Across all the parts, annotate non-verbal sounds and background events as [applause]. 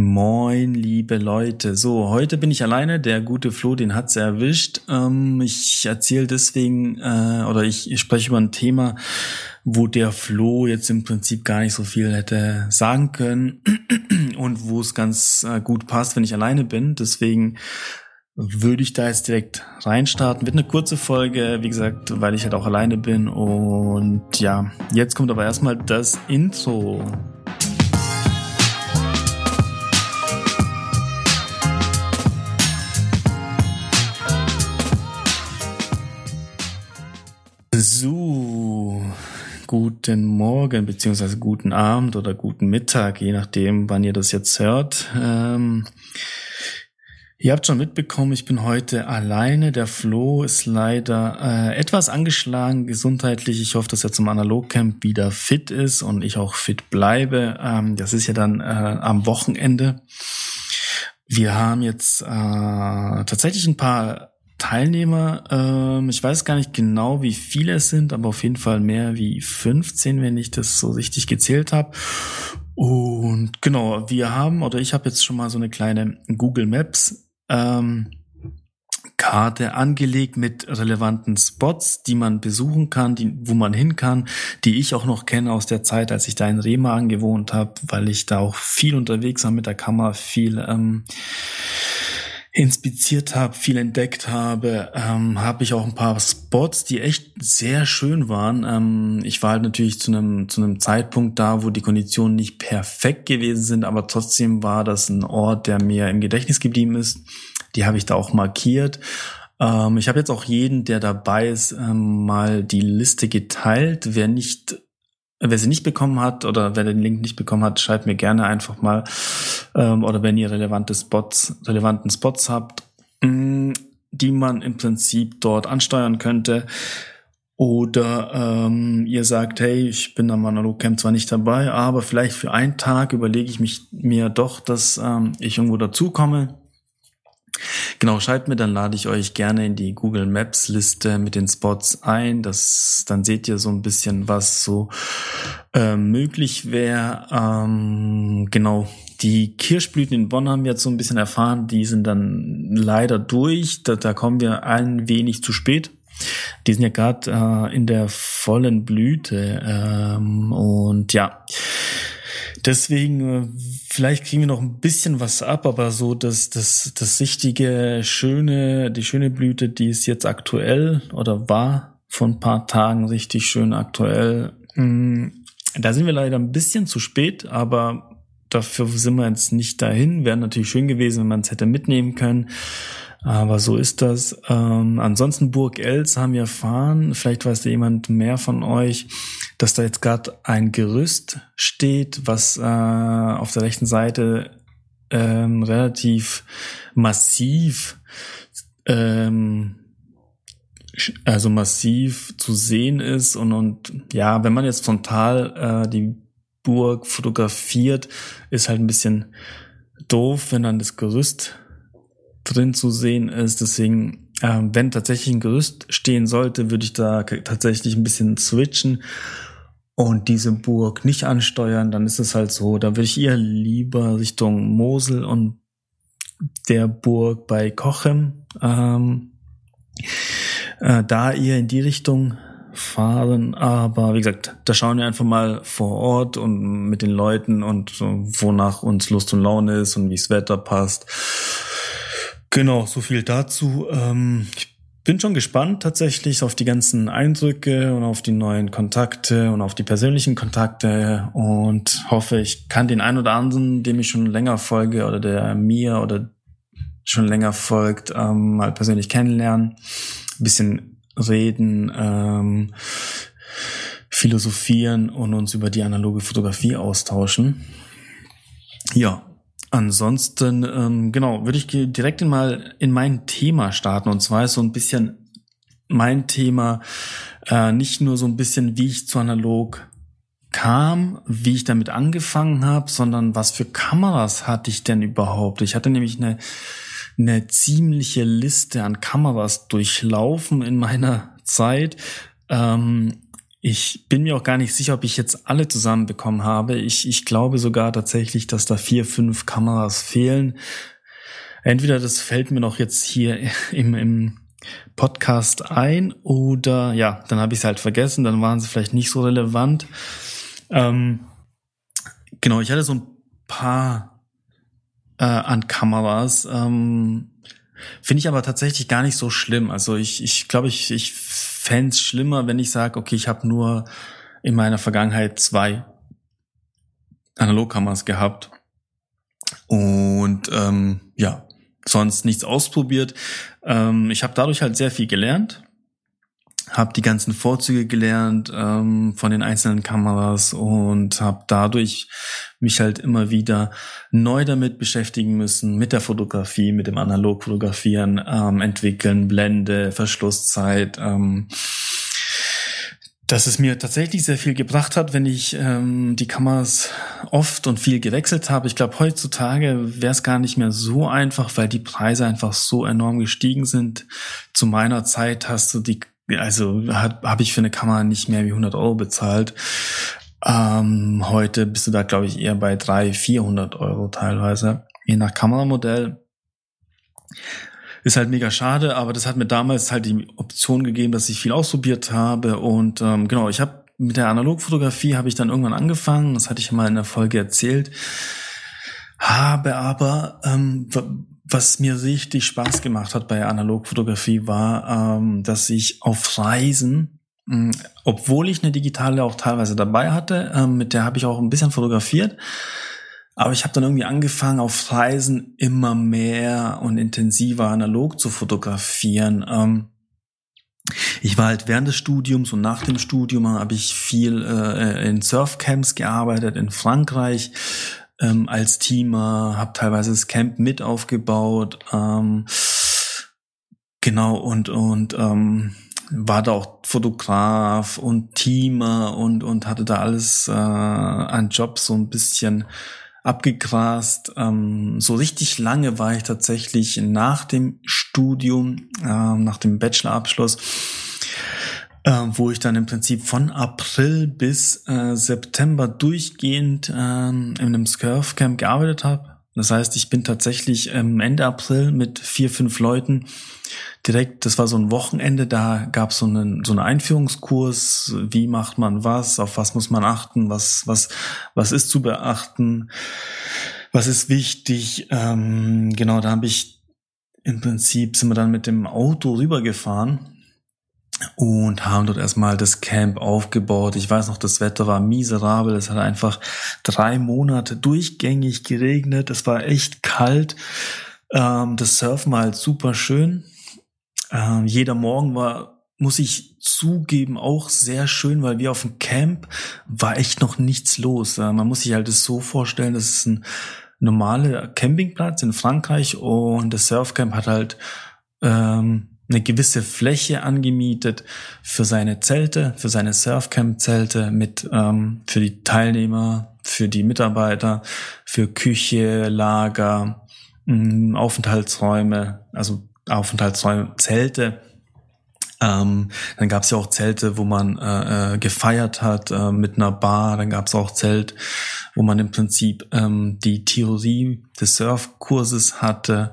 Moin, liebe Leute. So, heute bin ich alleine. Der gute Flo, den hat's erwischt. Ähm, ich erzähle deswegen, äh, oder ich, ich spreche über ein Thema, wo der Flo jetzt im Prinzip gar nicht so viel hätte sagen können [clears throat] und wo es ganz äh, gut passt, wenn ich alleine bin. Deswegen würde ich da jetzt direkt reinstarten. Wird eine kurze Folge, wie gesagt, weil ich halt auch alleine bin. Und ja, jetzt kommt aber erstmal das Intro. So, guten Morgen beziehungsweise guten Abend oder guten Mittag, je nachdem, wann ihr das jetzt hört. Ähm, ihr habt schon mitbekommen, ich bin heute alleine. Der Flo ist leider äh, etwas angeschlagen gesundheitlich. Ich hoffe, dass er zum Analogcamp wieder fit ist und ich auch fit bleibe. Ähm, das ist ja dann äh, am Wochenende. Wir haben jetzt äh, tatsächlich ein paar Teilnehmer. Ähm, ich weiß gar nicht genau, wie viele es sind, aber auf jeden Fall mehr wie 15, wenn ich das so richtig gezählt habe. Und genau, wir haben, oder ich habe jetzt schon mal so eine kleine Google Maps ähm, Karte angelegt mit relevanten Spots, die man besuchen kann, die, wo man hin kann, die ich auch noch kenne aus der Zeit, als ich da in Remagen gewohnt habe, weil ich da auch viel unterwegs war mit der Kamera, viel ähm, inspiziert habe, viel entdeckt habe, ähm, habe ich auch ein paar Spots, die echt sehr schön waren. Ähm, ich war halt natürlich zu einem zu einem Zeitpunkt da, wo die Konditionen nicht perfekt gewesen sind, aber trotzdem war das ein Ort, der mir im Gedächtnis geblieben ist. Die habe ich da auch markiert. Ähm, ich habe jetzt auch jeden, der dabei ist, ähm, mal die Liste geteilt. Wer nicht Wer sie nicht bekommen hat oder wer den Link nicht bekommen hat, schreibt mir gerne einfach mal. Ähm, oder wenn ihr relevante Spots, relevanten Spots habt, mh, mm, die man im Prinzip dort ansteuern könnte. Oder ähm, ihr sagt, hey, ich bin am Analogcamp zwar nicht dabei, aber vielleicht für einen Tag überlege ich mich mir doch, dass ähm, ich irgendwo dazukomme Genau, schreibt mir, dann lade ich euch gerne in die Google Maps Liste mit den Spots ein. Das, dann seht ihr so ein bisschen, was so äh, möglich wäre. Ähm, genau, die Kirschblüten in Bonn haben wir jetzt so ein bisschen erfahren. Die sind dann leider durch. Da, da kommen wir ein wenig zu spät. Die sind ja gerade äh, in der vollen Blüte. Ähm, und ja, Deswegen, äh, vielleicht kriegen wir noch ein bisschen was ab, aber so das, das, das richtige, schöne, die schöne Blüte, die ist jetzt aktuell oder war vor ein paar Tagen richtig schön aktuell. Mm, da sind wir leider ein bisschen zu spät, aber dafür sind wir jetzt nicht dahin. Wäre natürlich schön gewesen, wenn man es hätte mitnehmen können. Aber so ist das. Ähm, ansonsten Burg Els haben wir erfahren, vielleicht weiß da jemand mehr von euch, dass da jetzt gerade ein Gerüst steht, was äh, auf der rechten Seite ähm, relativ massiv ähm, also massiv zu sehen ist und, und ja, wenn man jetzt frontal äh, die Burg fotografiert, ist halt ein bisschen doof, wenn dann das Gerüst drin zu sehen ist. Deswegen, äh, wenn tatsächlich ein Gerüst stehen sollte, würde ich da tatsächlich ein bisschen switchen und diese Burg nicht ansteuern. Dann ist es halt so, da würde ich eher lieber Richtung Mosel und der Burg bei Kochem ähm, äh, da eher in die Richtung fahren. Aber wie gesagt, da schauen wir einfach mal vor Ort und mit den Leuten und wonach uns Lust und Laune ist und wie das Wetter passt. Genau, so viel dazu. Ähm, ich bin schon gespannt tatsächlich auf die ganzen Eindrücke und auf die neuen Kontakte und auf die persönlichen Kontakte und hoffe, ich kann den einen oder anderen, dem ich schon länger folge oder der mir oder schon länger folgt, ähm, mal persönlich kennenlernen, ein bisschen reden, ähm, philosophieren und uns über die analoge Fotografie austauschen. Ja, Ansonsten, ähm, genau, würde ich direkt mal in mein Thema starten. Und zwar ist so ein bisschen mein Thema äh, nicht nur so ein bisschen, wie ich zu analog kam, wie ich damit angefangen habe, sondern was für Kameras hatte ich denn überhaupt? Ich hatte nämlich eine, eine ziemliche Liste an Kameras durchlaufen in meiner Zeit. Ähm, ich bin mir auch gar nicht sicher, ob ich jetzt alle zusammenbekommen habe. Ich, ich glaube sogar tatsächlich, dass da vier, fünf Kameras fehlen. Entweder das fällt mir noch jetzt hier im, im Podcast ein oder ja, dann habe ich es halt vergessen, dann waren sie vielleicht nicht so relevant. Ähm, genau, ich hatte so ein paar äh, an Kameras. Ähm, Finde ich aber tatsächlich gar nicht so schlimm. Also ich, ich glaube, ich, ich es schlimmer, wenn ich sage, okay, ich habe nur in meiner Vergangenheit zwei Analogkameras gehabt. Und ähm, ja, sonst nichts ausprobiert. Ähm, ich habe dadurch halt sehr viel gelernt habe die ganzen Vorzüge gelernt ähm, von den einzelnen Kameras und habe dadurch mich halt immer wieder neu damit beschäftigen müssen, mit der Fotografie, mit dem Analogfotografieren, ähm, entwickeln, Blende, Verschlusszeit. Ähm, dass es mir tatsächlich sehr viel gebracht hat, wenn ich ähm, die Kameras oft und viel gewechselt habe. Ich glaube, heutzutage wäre es gar nicht mehr so einfach, weil die Preise einfach so enorm gestiegen sind. Zu meiner Zeit hast du die also habe ich für eine Kamera nicht mehr wie 100 Euro bezahlt. Ähm, heute bist du da, glaube ich, eher bei 300, 400 Euro teilweise, je nach Kameramodell. Ist halt mega schade, aber das hat mir damals halt die Option gegeben, dass ich viel ausprobiert habe. Und ähm, genau, ich habe mit der Analogfotografie habe ich dann irgendwann angefangen. Das hatte ich mal in der Folge erzählt. Habe aber ähm, was mir richtig Spaß gemacht hat bei Analogfotografie war, ähm, dass ich auf Reisen, mh, obwohl ich eine digitale auch teilweise dabei hatte, ähm, mit der habe ich auch ein bisschen fotografiert, aber ich habe dann irgendwie angefangen, auf Reisen immer mehr und intensiver analog zu fotografieren. Ähm, ich war halt während des Studiums und nach dem Studium habe ich viel äh, in Surfcamps gearbeitet in Frankreich ähm, als Teamer, habe teilweise das Camp mit aufgebaut. Ähm, genau, und, und ähm, war da auch Fotograf und Teamer und, und hatte da alles äh, an Jobs so ein bisschen abgegrast. Ähm, so richtig lange war ich tatsächlich nach dem Studium, äh, nach dem Bachelorabschluss äh, wo ich dann im Prinzip von April bis äh, September durchgehend äh, in einem Scurf-Camp gearbeitet habe. Das heißt, ich bin tatsächlich ähm, Ende April mit vier, fünf Leuten direkt, das war so ein Wochenende, da gab es so einen, so einen Einführungskurs, wie macht man was, auf was muss man achten, was, was, was ist zu beachten, was ist wichtig. Ähm, genau, da habe ich im Prinzip sind wir dann mit dem Auto rübergefahren und haben dort erstmal das Camp aufgebaut. Ich weiß noch, das Wetter war miserabel. Es hat einfach drei Monate durchgängig geregnet. Es war echt kalt. Ähm, das Surfen war halt super schön. Ähm, jeder Morgen war, muss ich zugeben, auch sehr schön, weil wir auf dem Camp war echt noch nichts los. Äh, man muss sich halt das so vorstellen, das ist ein normaler Campingplatz in Frankreich und das Surfcamp hat halt ähm, eine gewisse Fläche angemietet für seine Zelte, für seine Surfcamp-Zelte mit ähm, für die Teilnehmer, für die Mitarbeiter, für Küche, Lager, mh, mm, Aufenthaltsräume, also Aufenthaltsräume, Zelte. Ähm, dann gab es ja auch Zelte, wo man äh, äh, gefeiert hat äh, mit einer Bar. Dann gab es auch Zelt, wo man im Prinzip ähm, die Theorie des Surfkurses hatte.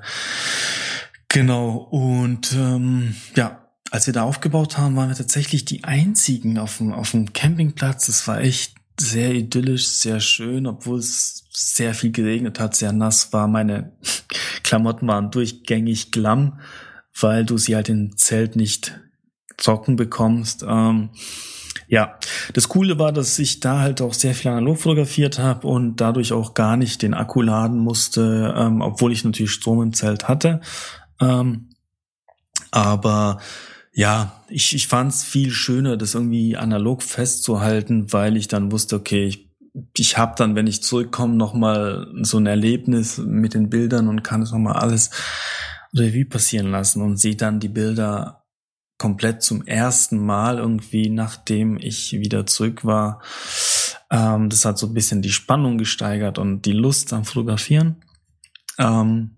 Genau, und ähm, ja, als wir da aufgebaut haben, waren wir tatsächlich die einzigen auf dem, auf dem Campingplatz. Das war echt sehr idyllisch, sehr schön, obwohl es sehr viel geregnet hat, sehr nass war. Meine [laughs] Klamotten waren durchgängig glamm, weil du sie halt im Zelt nicht trocken bekommst. Ähm, ja, das Coole war, dass ich da halt auch sehr viel analog fotografiert habe und dadurch auch gar nicht den Akku laden musste, ähm, obwohl ich natürlich Strom im Zelt hatte. Ähm, aber ja, ich, ich fand es viel schöner, das irgendwie analog festzuhalten, weil ich dann wusste, okay, ich, ich habe dann, wenn ich zurückkomme, nochmal so ein Erlebnis mit den Bildern und kann es nochmal alles Revue passieren lassen und sehe dann die Bilder komplett zum ersten Mal irgendwie, nachdem ich wieder zurück war. Ähm, das hat so ein bisschen die Spannung gesteigert und die Lust am Fotografieren. Ähm,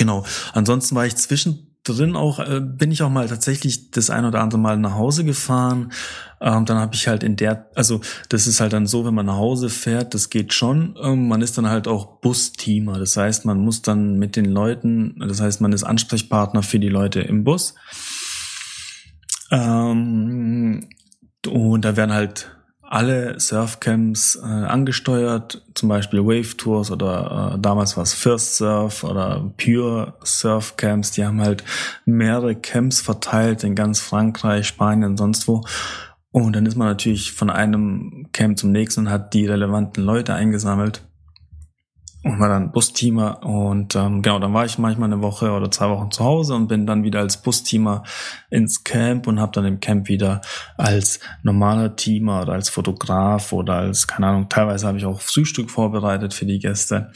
Genau. Ansonsten war ich zwischen zwischendrin auch äh, bin ich auch mal tatsächlich das ein oder andere Mal nach Hause gefahren. Ähm, dann habe ich halt in der, also das ist halt dann so, wenn man nach Hause fährt, das geht schon. Ähm, man ist dann halt auch Busteamer. Das heißt, man muss dann mit den Leuten, das heißt, man ist Ansprechpartner für die Leute im Bus. Ähm, und da werden halt alle Surfcamps äh, angesteuert, zum Beispiel Wave Tours oder äh, damals war es First Surf oder Pure Surf Camps. Die haben halt mehrere Camps verteilt in ganz Frankreich, Spanien, sonst wo. Und dann ist man natürlich von einem Camp zum nächsten und hat die relevanten Leute eingesammelt und war dann Busteamer und ähm, genau, dann war ich manchmal eine Woche oder zwei Wochen zu Hause und bin dann wieder als Busteamer ins Camp und habe dann im Camp wieder als normaler Teamer oder als Fotograf oder als, keine Ahnung, teilweise habe ich auch Frühstück vorbereitet für die Gäste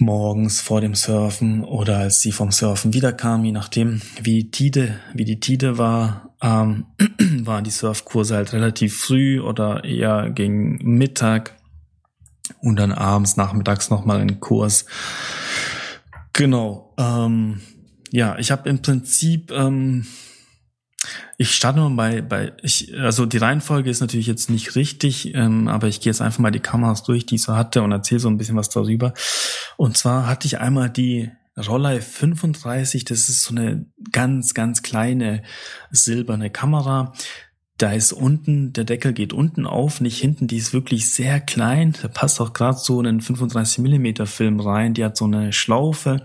morgens vor dem Surfen oder als sie vom Surfen wiederkamen, je nachdem, wie die Tide, wie die Tide war, ähm, [clears throat] waren die Surfkurse halt relativ früh oder eher gegen Mittag und dann abends, nachmittags nochmal einen Kurs. Genau. Ähm, ja, ich habe im Prinzip, ähm, ich starte mal bei, bei ich, also die Reihenfolge ist natürlich jetzt nicht richtig, ähm, aber ich gehe jetzt einfach mal die Kameras durch, die ich so hatte und erzähle so ein bisschen was darüber. Und zwar hatte ich einmal die Rollei 35, das ist so eine ganz, ganz kleine silberne Kamera. Da ist unten, der Deckel geht unten auf, nicht hinten, die ist wirklich sehr klein. Da passt auch gerade so einen 35 Millimeter Film rein. Die hat so eine Schlaufe.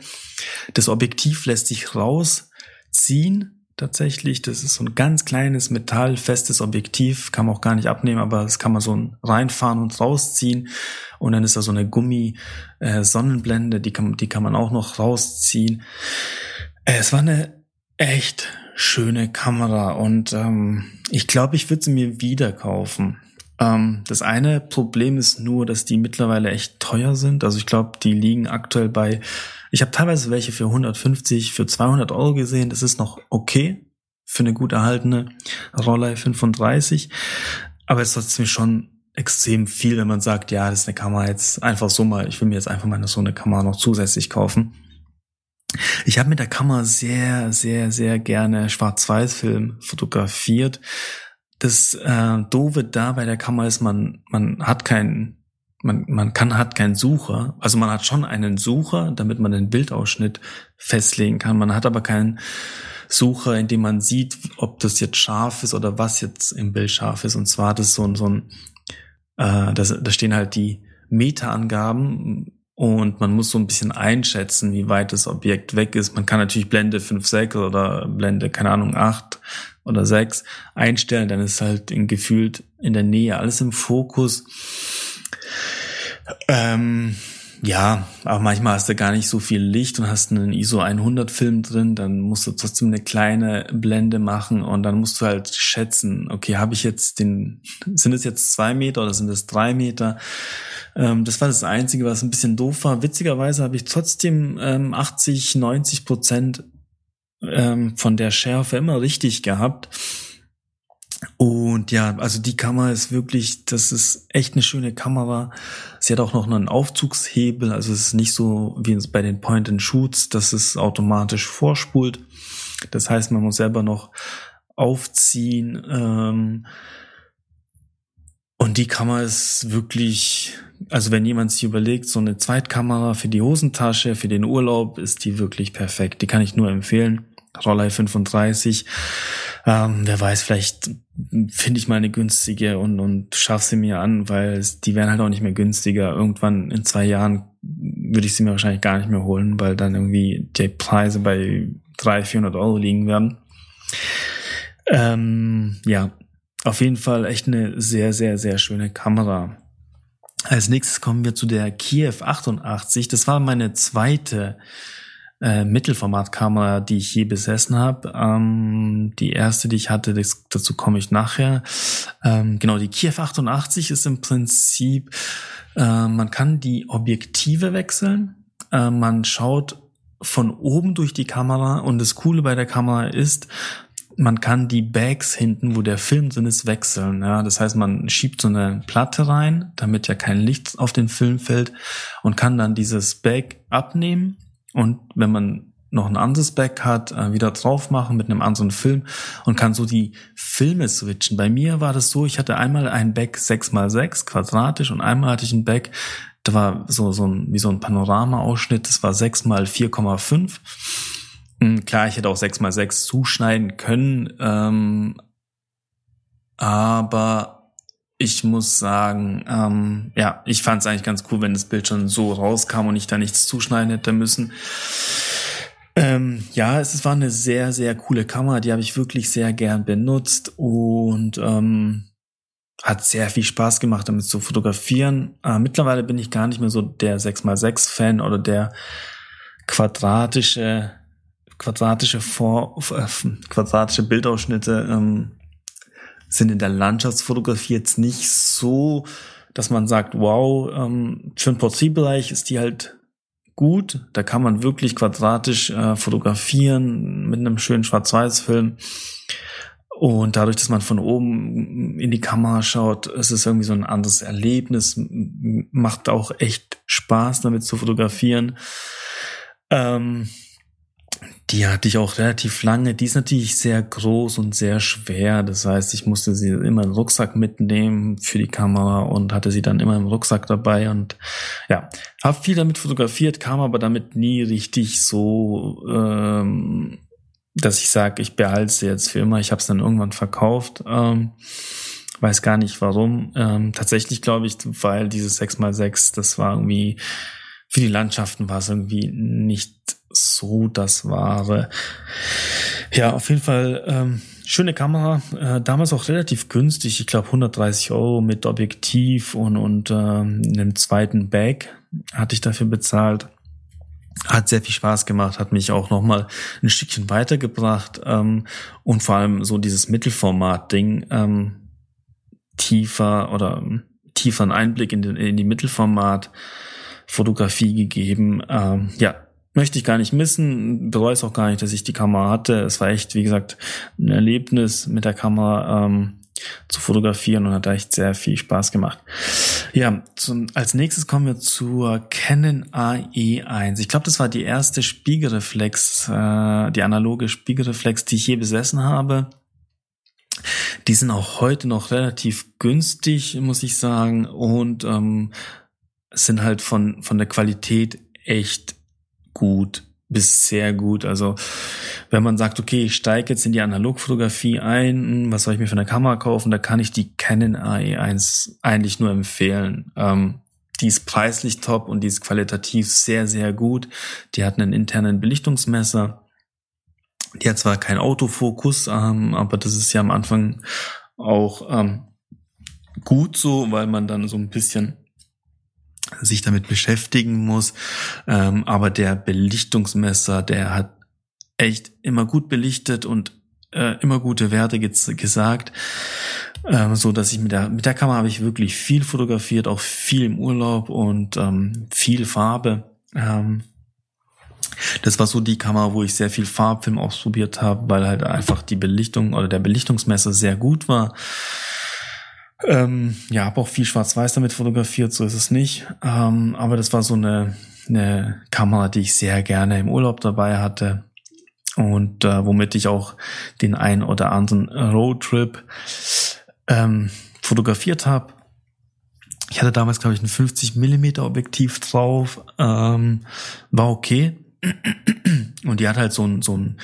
Das Objektiv lässt sich rausziehen. Tatsächlich, das ist so ein ganz kleines metallfestes Objektiv, kann man auch gar nicht abnehmen, aber das kann man so reinfahren und rausziehen. Und dann ist da so eine Gummi äh, die kann, die kann man auch noch rausziehen. Äh, es war eine echt schöne Kamera und ähm, ich glaube, ich würde sie mir wieder kaufen. Ähm, das eine Problem ist nur, dass die mittlerweile echt teuer sind. Also ich glaube, die liegen aktuell bei, ich habe teilweise welche für 150, für 200 Euro gesehen. Das ist noch okay für eine gut erhaltene Rollei 35. Aber es ist trotzdem schon extrem viel, wenn man sagt, ja, das ist eine Kamera jetzt einfach so mal, ich will mir jetzt einfach mal so eine Kamera noch zusätzlich kaufen. Ich habe mit der Kamera sehr, sehr, sehr gerne Schwarz-Weiß-Film fotografiert. Das äh, Doofe da bei der Kamera ist, man, man hat keinen, man, man kann, hat keinen Sucher. Also man hat schon einen Sucher, damit man den Bildausschnitt festlegen kann. Man hat aber keinen Sucher, in dem man sieht, ob das jetzt scharf ist oder was jetzt im Bild scharf ist. Und zwar es so, ein so ein, äh, da, da stehen halt die Meta-Angaben und man muss so ein bisschen einschätzen, wie weit das Objekt weg ist. Man kann natürlich Blende 5, 6 oder Blende, keine Ahnung, 8 oder 6 einstellen. Dann ist halt in gefühlt in der Nähe alles im Fokus. Ähm, ja, aber manchmal hast du gar nicht so viel Licht und hast einen ISO 100 Film drin, dann musst du trotzdem eine kleine Blende machen und dann musst du halt schätzen, okay, habe ich jetzt den, sind es jetzt zwei Meter oder sind es drei Meter? Ähm, das war das Einzige, was ein bisschen doof war. Witzigerweise habe ich trotzdem ähm, 80, 90 Prozent ähm, von der Schärfe immer richtig gehabt. Und ja, also die Kamera ist wirklich, das ist echt eine schöne Kamera. Sie hat auch noch einen Aufzugshebel, also es ist nicht so wie bei den Point-and-Shoots, dass es automatisch vorspult. Das heißt, man muss selber noch aufziehen. Ähm, und die Kamera ist wirklich, also wenn jemand sich überlegt, so eine Zweitkamera für die Hosentasche, für den Urlaub, ist die wirklich perfekt. Die kann ich nur empfehlen. Rollei 35. Ähm, wer weiß, vielleicht finde ich mal eine günstige und, und schaff sie mir an, weil die werden halt auch nicht mehr günstiger. Irgendwann in zwei Jahren würde ich sie mir wahrscheinlich gar nicht mehr holen, weil dann irgendwie die Preise bei 300, 400 Euro liegen werden. Ähm, ja, auf jeden Fall echt eine sehr, sehr, sehr schöne Kamera. Als nächstes kommen wir zu der Kiev 88. Das war meine zweite äh, Mittelformatkamera, die ich je besessen habe. Ähm, die erste, die ich hatte, das, dazu komme ich nachher. Ähm, genau, die Kiev 88 ist im Prinzip, äh, man kann die Objektive wechseln. Äh, man schaut von oben durch die Kamera und das Coole bei der Kamera ist, man kann die Bags hinten, wo der Film drin ist, wechseln. Ja, das heißt, man schiebt so eine Platte rein, damit ja kein Licht auf den Film fällt und kann dann dieses Bag abnehmen. Und wenn man noch ein anderes Back hat, äh, wieder drauf machen mit einem anderen Film und kann so die Filme switchen. Bei mir war das so, ich hatte einmal ein Back 6x6 quadratisch und einmal hatte ich ein Back, da war so, so ein, wie so ein Panorama-Ausschnitt, das war 6 mal 4,5. Hm, klar, ich hätte auch 6 mal 6 zuschneiden können, ähm, aber ich muss sagen, ähm, ja, ich fand es eigentlich ganz cool, wenn das Bild schon so rauskam und ich da nichts zuschneiden hätte müssen. Ähm, ja, es war eine sehr, sehr coole Kamera, die habe ich wirklich sehr gern benutzt und ähm, hat sehr viel Spaß gemacht, damit zu fotografieren. Äh, mittlerweile bin ich gar nicht mehr so der 6x6-Fan oder der quadratische, quadratische Vor äh, quadratische Bildausschnitte ähm, sind in der Landschaftsfotografie jetzt nicht so, dass man sagt, wow, ähm, für den Porträtbereich ist die halt gut. Da kann man wirklich quadratisch äh, fotografieren mit einem schönen Schwarz-Weiß-Film. Und dadurch, dass man von oben in die Kamera schaut, ist es irgendwie so ein anderes Erlebnis. Macht auch echt Spaß, damit zu fotografieren. Ähm, die hatte ich auch relativ lange. Die ist natürlich sehr groß und sehr schwer. Das heißt, ich musste sie immer im Rucksack mitnehmen für die Kamera und hatte sie dann immer im Rucksack dabei. Und ja, habe viel damit fotografiert, kam aber damit nie richtig so, ähm, dass ich sage, ich behalte sie jetzt für immer. Ich habe es dann irgendwann verkauft. Ähm, weiß gar nicht warum. Ähm, tatsächlich glaube ich, weil dieses 6x6, das war irgendwie für die Landschaften war es irgendwie nicht so das Wahre. Ja, auf jeden Fall ähm, schöne Kamera. Äh, damals auch relativ günstig. Ich glaube 130 Euro mit Objektiv und, und ähm, einem zweiten Bag hatte ich dafür bezahlt. Hat sehr viel Spaß gemacht, hat mich auch noch mal ein Stückchen weitergebracht ähm, und vor allem so dieses Mittelformat-Ding ähm, tiefer oder tieferen Einblick in, den, in die Mittelformat Fotografie gegeben. Ähm, ja, möchte ich gar nicht missen, bereue es auch gar nicht, dass ich die Kamera hatte. Es war echt, wie gesagt, ein Erlebnis mit der Kamera ähm, zu fotografieren und hat echt sehr viel Spaß gemacht. Ja, zum, als nächstes kommen wir zur Canon AE1. Ich glaube, das war die erste Spiegelreflex, äh, die analoge Spiegelreflex, die ich je besessen habe. Die sind auch heute noch relativ günstig, muss ich sagen, und ähm, sind halt von, von der Qualität echt gut bis sehr gut. Also wenn man sagt, okay, ich steige jetzt in die Analogfotografie ein, hm, was soll ich mir für eine Kamera kaufen, da kann ich die Canon AE1 eigentlich nur empfehlen. Ähm, die ist preislich top und die ist qualitativ sehr, sehr gut. Die hat einen internen Belichtungsmesser. Die hat zwar keinen Autofokus, ähm, aber das ist ja am Anfang auch ähm, gut so, weil man dann so ein bisschen sich damit beschäftigen muss. Ähm, aber der Belichtungsmesser, der hat echt immer gut belichtet und äh, immer gute Werte gesagt, ähm, so dass ich mit der mit der Kamera habe ich wirklich viel fotografiert, auch viel im Urlaub und ähm, viel Farbe. Ähm, das war so die Kamera, wo ich sehr viel Farbfilm ausprobiert habe, weil halt einfach die Belichtung oder der Belichtungsmesser sehr gut war. Ähm, ja, habe auch viel Schwarz-Weiß damit fotografiert, so ist es nicht. Ähm, aber das war so eine, eine Kamera, die ich sehr gerne im Urlaub dabei hatte und äh, womit ich auch den ein oder anderen Roadtrip ähm, fotografiert habe. Ich hatte damals, glaube ich, ein 50 Millimeter Objektiv drauf, ähm, war okay. Und die hat halt so ein, so ein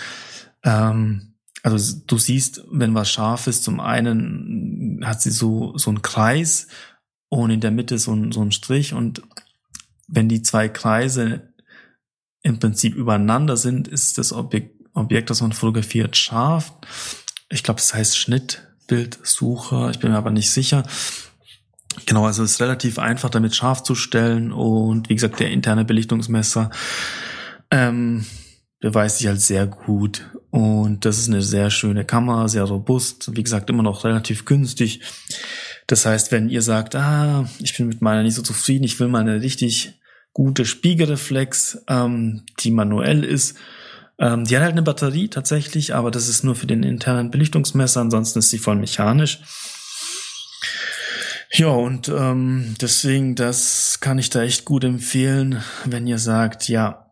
ähm, also du siehst, wenn was scharf ist, zum einen hat sie so, so einen Kreis und in der Mitte so ein, so ein Strich und wenn die zwei Kreise im Prinzip übereinander sind, ist das Objekt, Objekt das man fotografiert, scharf. Ich glaube, es das heißt Schnittbildsucher, ich bin mir aber nicht sicher. Genau, also es ist relativ einfach, damit scharf zu stellen und wie gesagt, der interne Belichtungsmesser ähm, beweist sich als sehr gut. Und das ist eine sehr schöne Kamera, sehr robust, wie gesagt, immer noch relativ günstig. Das heißt, wenn ihr sagt, ah, ich bin mit meiner nicht so zufrieden, ich will mal eine richtig gute Spiegelreflex, ähm, die manuell ist, ähm, die hat halt eine Batterie tatsächlich, aber das ist nur für den internen Belichtungsmesser, ansonsten ist sie voll mechanisch. Ja, und ähm, deswegen, das kann ich da echt gut empfehlen, wenn ihr sagt, ja,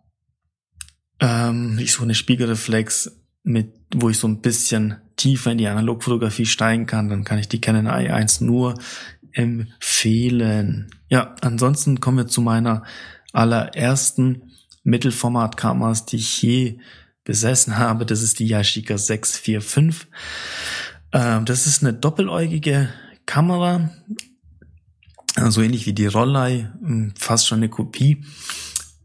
ähm, ich suche eine Spiegelreflex mit, wo ich so ein bisschen tiefer in die Analogfotografie steigen kann, dann kann ich die Canon i1 nur empfehlen. Ja, ansonsten kommen wir zu meiner allerersten Mittelformatkameras, die ich je besessen habe. Das ist die Yashica 645. Ähm, das ist eine doppeläugige Kamera, so ähnlich wie die Rollei, hm, fast schon eine Kopie.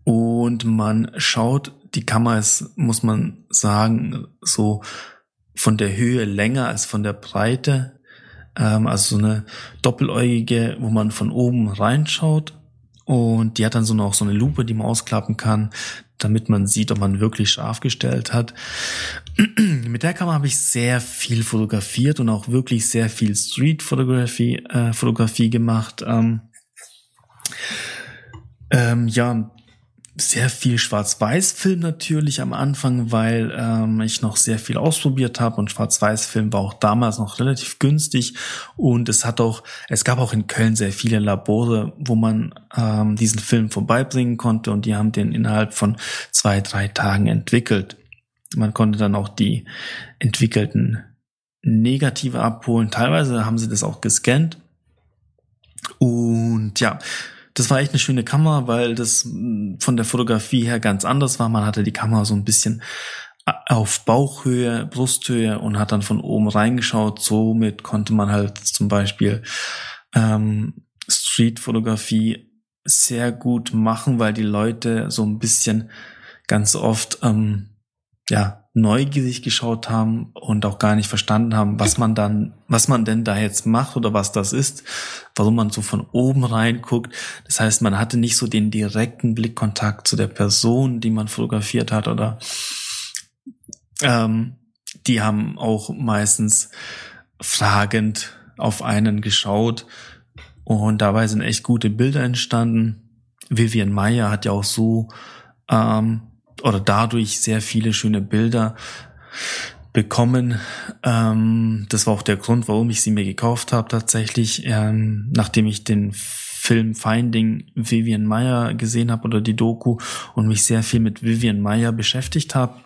Und man schaut, die Kamera ist, muss man sagen, so von der Höhe länger als von der Breite. Ähm, also so eine doppeläugige, wo man von oben reinschaut. Und die hat dann so noch so eine Lupe, die man ausklappen kann, damit man sieht, ob man wirklich scharf gestellt hat. [clears throat] Mit der Kamera habe ich sehr viel fotografiert und auch wirklich sehr viel Street-Fotografie äh, Fotografie gemacht. Ähm, ähm, ja, sehr viel Schwarz-Weiß-Film natürlich am Anfang, weil ähm, ich noch sehr viel ausprobiert habe und Schwarz-Weiß-Film war auch damals noch relativ günstig und es hat auch, es gab auch in Köln sehr viele Labore, wo man ähm, diesen Film vorbeibringen konnte und die haben den innerhalb von zwei, drei Tagen entwickelt. Man konnte dann auch die entwickelten Negative abholen. Teilweise haben sie das auch gescannt. Und ja, das war echt eine schöne Kamera, weil das mm, von der Fotografie her ganz anders war. Man hatte die Kamera so ein bisschen äh, auf Bauchhöhe, Brusthöhe und hat dann von oben reingeschaut. Somit konnte man halt zum Beispiel ähm, Street-Fotografie sehr gut machen, weil die Leute so ein bisschen ganz oft ähm, ja neugierig geschaut haben und auch gar nicht verstanden haben, was man dann, was man denn da jetzt macht oder was das ist, warum man so von oben reinguckt. Das heißt, man hatte nicht so den direkten Blickkontakt zu der Person, die man fotografiert hat oder ähm, die haben auch meistens fragend auf einen geschaut und dabei sind echt gute Bilder entstanden. Vivian Meyer hat ja auch so ähm, oder dadurch sehr viele schöne Bilder bekommen. Ähm, das war auch der Grund, warum ich sie mir gekauft habe tatsächlich, ähm, nachdem ich den Film Finding Vivian Meyer gesehen habe oder die Doku und mich sehr viel mit Vivian Meyer beschäftigt habe,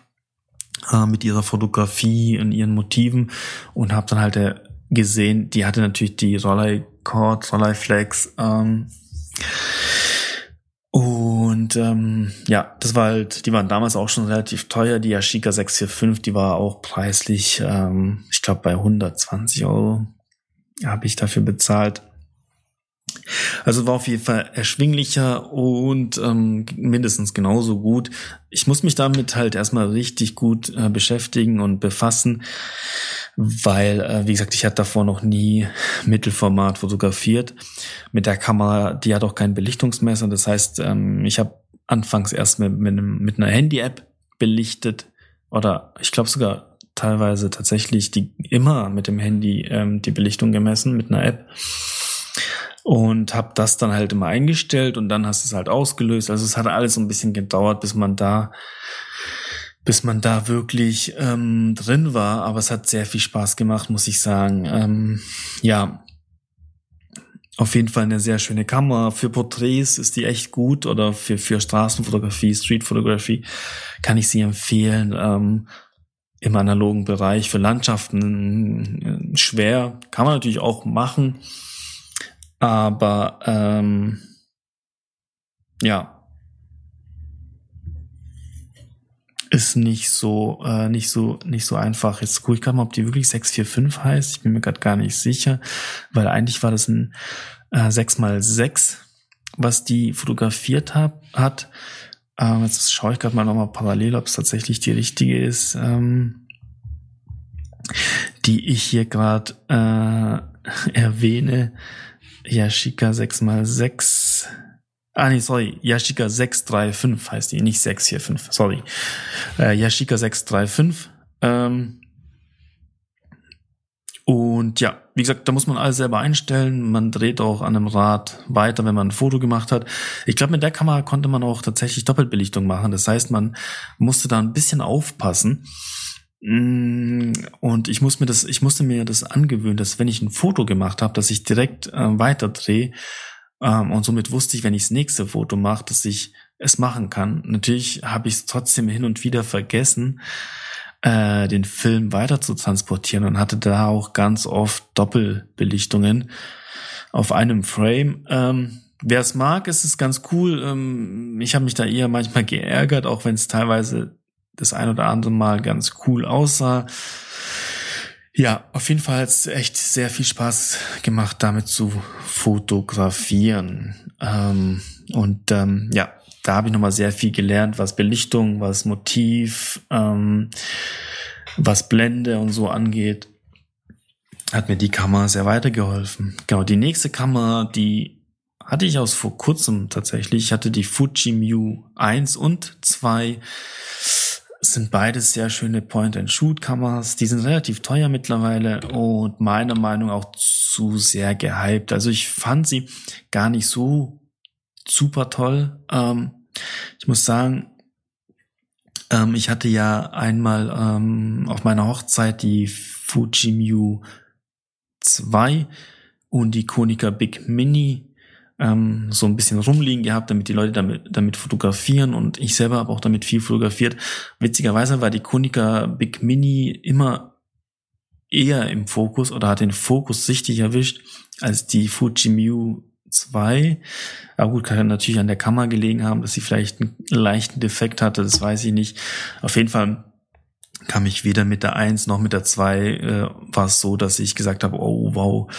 äh, mit ihrer Fotografie und ihren Motiven und habe dann halt äh, gesehen, die hatte natürlich die Rollei Cord, Rollei Flex, ähm, und ähm, ja, das war halt, die waren damals auch schon relativ teuer. Die Yashica 645, die war auch preislich, ähm, ich glaube bei 120 Euro habe ich dafür bezahlt. Also war auf jeden Fall erschwinglicher und ähm, mindestens genauso gut. Ich muss mich damit halt erstmal richtig gut äh, beschäftigen und befassen weil, äh, wie gesagt, ich hatte davor noch nie Mittelformat fotografiert. Mit der Kamera, die hat auch kein Belichtungsmesser. Das heißt, ähm, ich habe anfangs erst mit, mit, einem, mit einer Handy-App belichtet oder ich glaube sogar teilweise tatsächlich die immer mit dem Handy ähm, die Belichtung gemessen mit einer App und habe das dann halt immer eingestellt und dann hast du es halt ausgelöst. Also es hat alles so ein bisschen gedauert, bis man da bis man da wirklich ähm, drin war. Aber es hat sehr viel Spaß gemacht, muss ich sagen. Ähm, ja, auf jeden Fall eine sehr schöne Kamera. Für Porträts ist die echt gut oder für, für Straßenfotografie, Streetfotografie kann ich sie empfehlen. Ähm, Im analogen Bereich für Landschaften äh, schwer, kann man natürlich auch machen. Aber ähm, ja, ist nicht so, äh, nicht so, nicht so einfach. Jetzt gucke ich gerade mal, ob die wirklich 645 heißt. Ich bin mir gerade gar nicht sicher, weil eigentlich war das ein äh, 6x6, was die fotografiert hab, hat. Ähm, jetzt schaue ich gerade mal nochmal parallel, ob es tatsächlich die richtige ist, ähm, die ich hier gerade äh, [laughs] erwähne. Yashica 6x6 Ah, nee, sorry. Yashica 635 heißt die, nicht 645, sorry. Äh, Yashica 635. Ähm, und ja, wie gesagt, da muss man alles selber einstellen. Man dreht auch an einem Rad weiter, wenn man ein Foto gemacht hat. Ich glaube, mit der Kamera konnte man auch tatsächlich Doppelbelichtung machen. Das heißt, man musste da ein bisschen aufpassen. Mm, und ich muss mir das, ich musste mir das angewöhnen, dass wenn ich ein Foto gemacht habe, dass ich direkt äh, weiter drehe ähm, und somit wusste ich, wenn ich das nächste Foto mache, dass ich es machen kann. Natürlich habe ich es trotzdem hin und wieder vergessen, äh, den Film weiter zu transportieren und hatte da auch ganz oft Doppelbelichtungen auf einem Frame. Ähm, Wer es mag, ist es ganz cool. Ähm, ich habe mich da eher manchmal geärgert, auch wenn es teilweise das ein oder andere Mal ganz cool aussah. Ja, auf jeden Fall hat es echt sehr viel Spaß gemacht, damit zu fotografieren. Ähm, und ähm, ja, da habe ich nochmal sehr viel gelernt, was Belichtung, was Motiv, ähm, was Blende und so angeht. Hat mir die Kamera sehr weitergeholfen. Genau, die nächste Kamera, die hatte ich aus vor kurzem tatsächlich. Ich hatte die Fuji Mu 1 und 2 sind beides sehr schöne Point-and-Shoot-Kameras. Die sind relativ teuer mittlerweile und meiner Meinung auch zu sehr gehypt. Also ich fand sie gar nicht so super toll. Ähm, ich muss sagen, ähm, ich hatte ja einmal ähm, auf meiner Hochzeit die Fujimiu 2 und die Konica Big Mini ähm, so ein bisschen rumliegen gehabt, damit die Leute damit, damit fotografieren und ich selber habe auch damit viel fotografiert. Witzigerweise war die Konica Big Mini immer eher im Fokus oder hat den Fokus richtig erwischt als die Fujimiu 2. Aber gut, kann natürlich an der Kamera gelegen haben, dass sie vielleicht einen leichten Defekt hatte, das weiß ich nicht. Auf jeden Fall kam ich weder mit der 1 noch mit der 2 äh, war es so, dass ich gesagt habe, oh wow,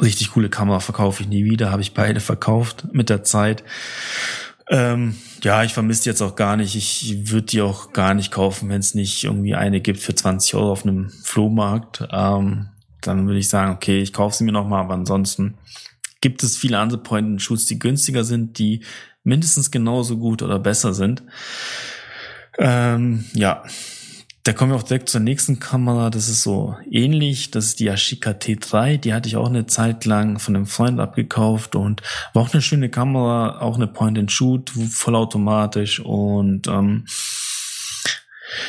richtig coole Kamera verkaufe ich nie wieder, habe ich beide verkauft mit der Zeit. Ähm, ja, ich vermisse jetzt auch gar nicht. Ich würde die auch gar nicht kaufen, wenn es nicht irgendwie eine gibt für 20 Euro auf einem Flohmarkt. Ähm, dann würde ich sagen, okay, ich kaufe sie mir nochmal, aber ansonsten gibt es viele andere Point-and-Shoots, die günstiger sind, die mindestens genauso gut oder besser sind. Ähm, ja, da kommen wir auch direkt zur nächsten Kamera. Das ist so ähnlich. Das ist die Ashika T3. Die hatte ich auch eine Zeit lang von einem Freund abgekauft und war auch eine schöne Kamera, auch eine Point-and-Shoot, vollautomatisch und ähm,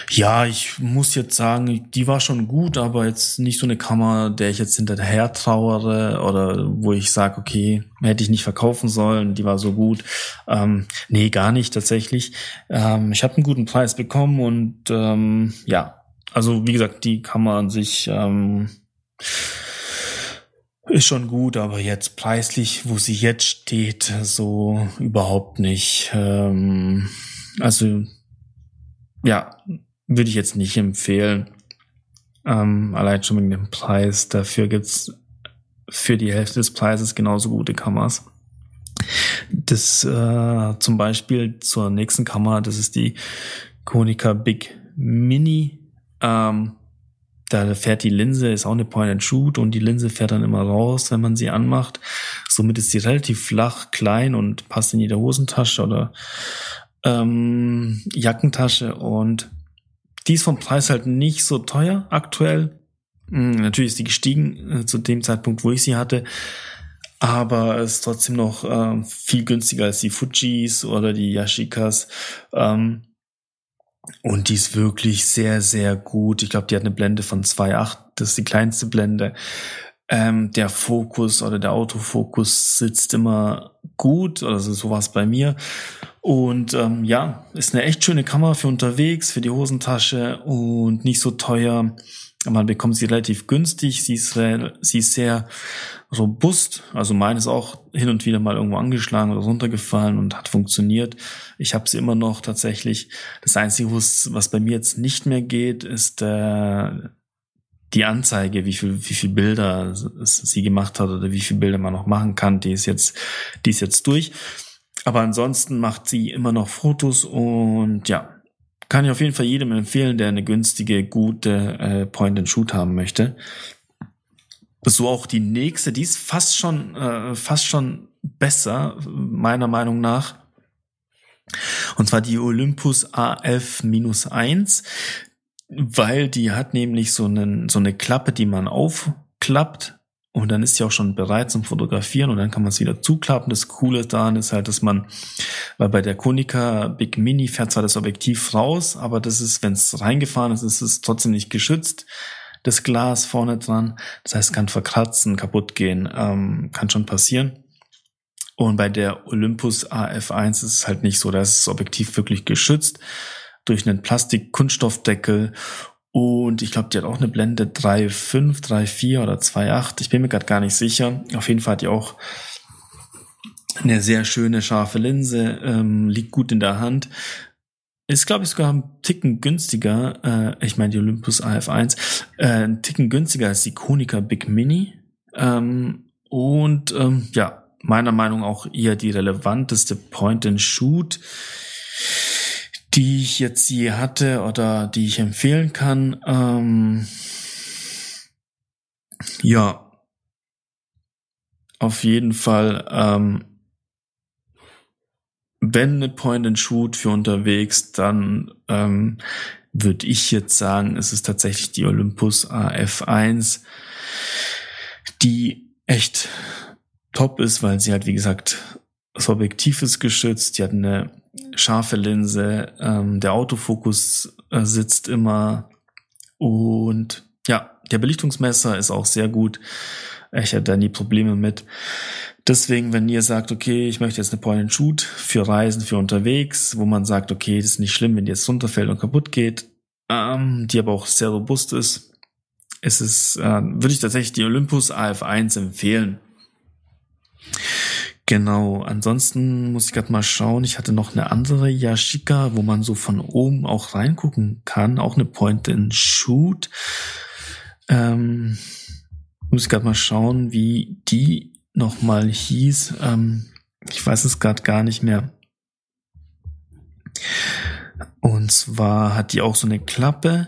ja, ich muss jetzt sagen, die war schon gut, aber jetzt nicht so eine Kamera, der ich jetzt hinterher trauere oder wo ich sage, okay, hätte ich nicht verkaufen sollen, die war so gut. Ähm, nee, gar nicht tatsächlich. Ähm, ich habe einen guten Preis bekommen und ähm, ja, also wie gesagt, die Kamera an sich ähm, ist schon gut, aber jetzt preislich, wo sie jetzt steht, so überhaupt nicht. Ähm, also ja, würde ich jetzt nicht empfehlen. Ähm, allein schon wegen dem Preis. Dafür gibt's für die Hälfte des Preises genauso gute Kameras. Das äh, zum Beispiel zur nächsten Kamera, das ist die Konica Big Mini. Ähm, da fährt die Linse, ist auch eine Point and Shoot und die Linse fährt dann immer raus, wenn man sie anmacht. Somit ist sie relativ flach, klein und passt in jede Hosentasche oder ähm, Jackentasche und die ist vom Preis halt nicht so teuer aktuell. Hm, natürlich ist die gestiegen äh, zu dem Zeitpunkt, wo ich sie hatte, aber ist trotzdem noch äh, viel günstiger als die Fujis oder die Yashikas. Ähm, und die ist wirklich sehr, sehr gut. Ich glaube, die hat eine Blende von 2,8. Das ist die kleinste Blende. Ähm, der Fokus oder der Autofokus sitzt immer gut, also sowas bei mir. Und ähm, ja, ist eine echt schöne Kamera für unterwegs, für die Hosentasche und nicht so teuer. Man bekommt sie relativ günstig. Sie ist, sie ist sehr robust. Also meine ist auch hin und wieder mal irgendwo angeschlagen oder runtergefallen und hat funktioniert. Ich habe sie immer noch tatsächlich. Das Einzige, was bei mir jetzt nicht mehr geht, ist äh, die Anzeige, wie viel, wie viel Bilder sie gemacht hat oder wie viel Bilder man noch machen kann, die ist jetzt, die ist jetzt durch. Aber ansonsten macht sie immer noch Fotos und ja, kann ich auf jeden Fall jedem empfehlen, der eine günstige, gute äh, Point-and-Shoot haben möchte. So auch die nächste, die ist fast schon, äh, fast schon besser, meiner Meinung nach. Und zwar die Olympus A11-1 weil die hat nämlich so, einen, so eine Klappe, die man aufklappt und dann ist sie auch schon bereit zum Fotografieren und dann kann man es wieder zuklappen. Das Coole daran ist halt, dass man, weil bei der Konica Big Mini fährt zwar das Objektiv raus, aber das ist, wenn es reingefahren ist, ist es trotzdem nicht geschützt. Das Glas vorne dran, das heißt, kann verkratzen, kaputt gehen, ähm, kann schon passieren. Und bei der Olympus AF1 ist es halt nicht so, da ist das Objektiv wirklich geschützt durch einen Plastik-Kunststoffdeckel und ich glaube, die hat auch eine Blende 3.5, 3.4 oder 2.8. Ich bin mir gerade gar nicht sicher. Auf jeden Fall hat die auch eine sehr schöne, scharfe Linse, ähm, liegt gut in der Hand. Ist, glaube ich, sogar ein Ticken günstiger. Äh, ich meine, die Olympus AF1. Äh, ein Ticken günstiger als die Konica Big Mini. Ähm, und ähm, ja, meiner Meinung auch eher die relevanteste Point-and-Shoot die ich jetzt je hatte oder die ich empfehlen kann. Ähm, ja, auf jeden Fall, ähm, wenn eine Point-and-Shoot für unterwegs, dann ähm, würde ich jetzt sagen, es ist tatsächlich die Olympus AF1, die echt top ist, weil sie halt, wie gesagt, das Objektiv ist geschützt, die hat eine scharfe Linse, ähm, der Autofokus äh, sitzt immer und ja, der Belichtungsmesser ist auch sehr gut. Ich hatte da nie Probleme mit. Deswegen, wenn ihr sagt, okay, ich möchte jetzt eine Point-and-Shoot für Reisen, für unterwegs, wo man sagt, okay, das ist nicht schlimm, wenn die jetzt runterfällt und kaputt geht, ähm, die aber auch sehr robust ist, ist es, äh, würde ich tatsächlich die Olympus AF1 empfehlen. Genau, ansonsten muss ich gerade mal schauen. Ich hatte noch eine andere Yashica, wo man so von oben auch reingucken kann. Auch eine Point-and-Shoot. Ähm, muss ich gerade mal schauen, wie die nochmal hieß. Ähm, ich weiß es gerade gar nicht mehr. Und zwar hat die auch so eine Klappe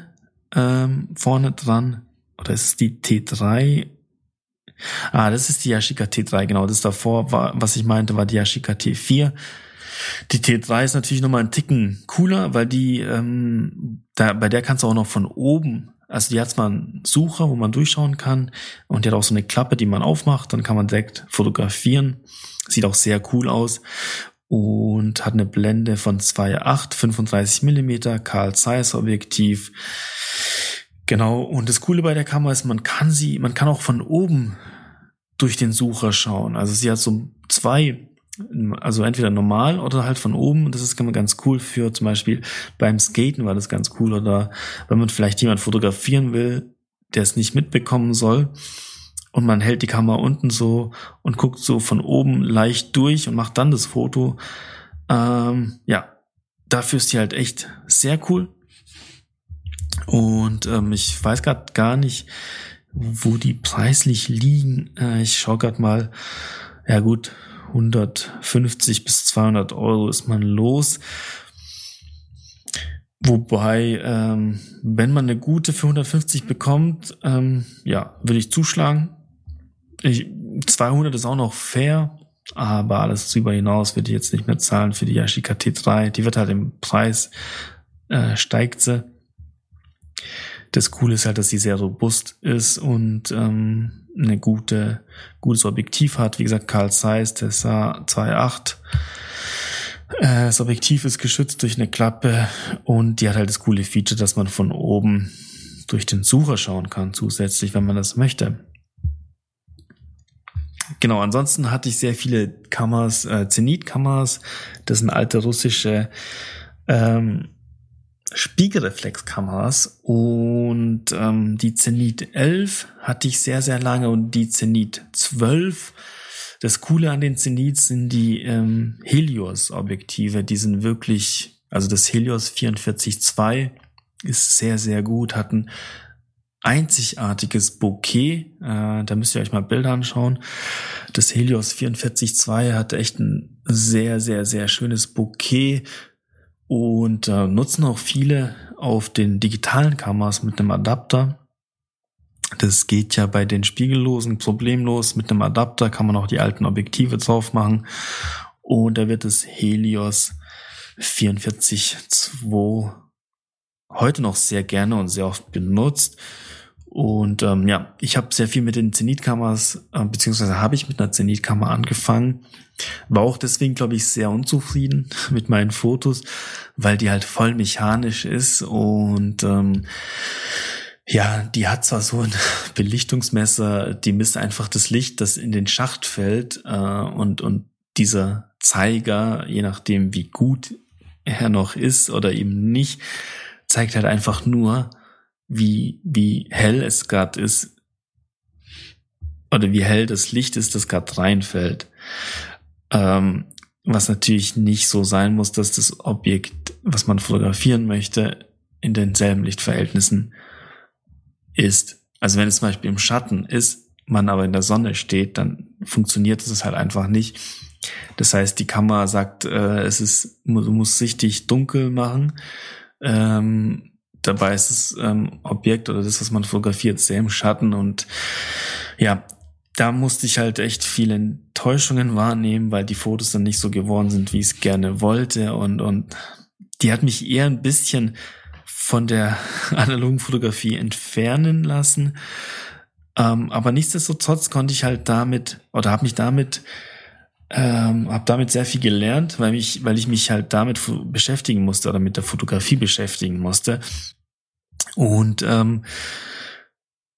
ähm, vorne dran. Oder ist es die T3 Ah, das ist die Yashica T3, genau. Das davor war, was ich meinte, war die Yashica T4. Die T3 ist natürlich nochmal ein Ticken cooler, weil die, ähm, da, bei der kannst du auch noch von oben, also die hat zwar einen Sucher, wo man durchschauen kann, und die hat auch so eine Klappe, die man aufmacht, dann kann man direkt fotografieren. Sieht auch sehr cool aus und hat eine Blende von 2,8, 35 Millimeter, Carl Zeiss Objektiv. Genau, und das Coole bei der Kamera ist, man kann sie, man kann auch von oben durch den Sucher schauen. Also sie hat so zwei, also entweder normal oder halt von oben. Das ist ganz cool für zum Beispiel beim Skaten war das ganz cool oder wenn man vielleicht jemand fotografieren will, der es nicht mitbekommen soll. Und man hält die Kamera unten so und guckt so von oben leicht durch und macht dann das Foto. Ähm, ja, dafür ist die halt echt sehr cool. Und ähm, ich weiß gerade gar nicht, wo die preislich liegen. Äh, ich schaue gerade mal. Ja gut, 150 bis 200 Euro ist man los. Wobei, ähm, wenn man eine gute für 150 bekommt, ähm, ja, würde ich zuschlagen. Ich, 200 ist auch noch fair, aber alles darüber hinaus würde ich jetzt nicht mehr zahlen für die Yashica T3. Die wird halt im Preis, äh, steigt sie. Das Coole ist halt, dass sie sehr robust ist und ähm, eine gute, gutes Objektiv hat. Wie gesagt, Carl Zeiss, Tessa 2.8. Äh, das Objektiv ist geschützt durch eine Klappe und die hat halt das coole Feature, dass man von oben durch den Sucher schauen kann, zusätzlich, wenn man das möchte. Genau, ansonsten hatte ich sehr viele Kameras, äh, Zenit-Kameras. Das sind alte russische ähm, Spiegelreflexkameras und ähm, die Zenit 11 hatte ich sehr, sehr lange und die Zenit 12. Das Coole an den Zenit sind die ähm, Helios-Objektive, die sind wirklich, also das Helios 44.2 ist sehr, sehr gut, hat ein einzigartiges Bouquet, äh, da müsst ihr euch mal Bilder anschauen. Das Helios 44.2 hat echt ein sehr, sehr, sehr schönes Bouquet und äh, nutzen auch viele auf den digitalen Kameras mit einem Adapter. Das geht ja bei den spiegellosen problemlos. Mit einem Adapter kann man auch die alten Objektive drauf machen. Und da wird das Helios 44.2 heute noch sehr gerne und sehr oft benutzt. Und ähm, ja, ich habe sehr viel mit den Zenitkameras, äh, beziehungsweise habe ich mit einer Zenitkamera angefangen. War auch deswegen, glaube ich, sehr unzufrieden [laughs] mit meinen Fotos, weil die halt voll mechanisch ist und ähm, ja, die hat zwar so ein [laughs] Belichtungsmesser, die misst einfach das Licht, das in den Schacht fällt äh, und und dieser Zeiger, je nachdem wie gut er noch ist oder eben nicht, zeigt halt einfach nur, wie, wie hell es gerade ist oder wie hell das Licht ist, das gerade reinfällt. Ähm, was natürlich nicht so sein muss, dass das Objekt, was man fotografieren möchte, in denselben Lichtverhältnissen ist. Also wenn es zum Beispiel im Schatten ist, man aber in der Sonne steht, dann funktioniert es halt einfach nicht. Das heißt, die Kamera sagt, äh, es ist, muss, muss sichtig dunkel machen. Ähm, dabei ist das ähm, Objekt oder das, was man fotografiert, sehr im Schatten und ja, da musste ich halt echt viele Enttäuschungen wahrnehmen, weil die Fotos dann nicht so geworden sind, wie ich es gerne wollte und, und die hat mich eher ein bisschen von der [laughs] analogen Fotografie entfernen lassen. Ähm, aber nichtsdestotrotz konnte ich halt damit oder habe mich damit ähm, habe damit sehr viel gelernt, weil ich, weil ich mich halt damit beschäftigen musste oder mit der Fotografie beschäftigen musste. Und ähm,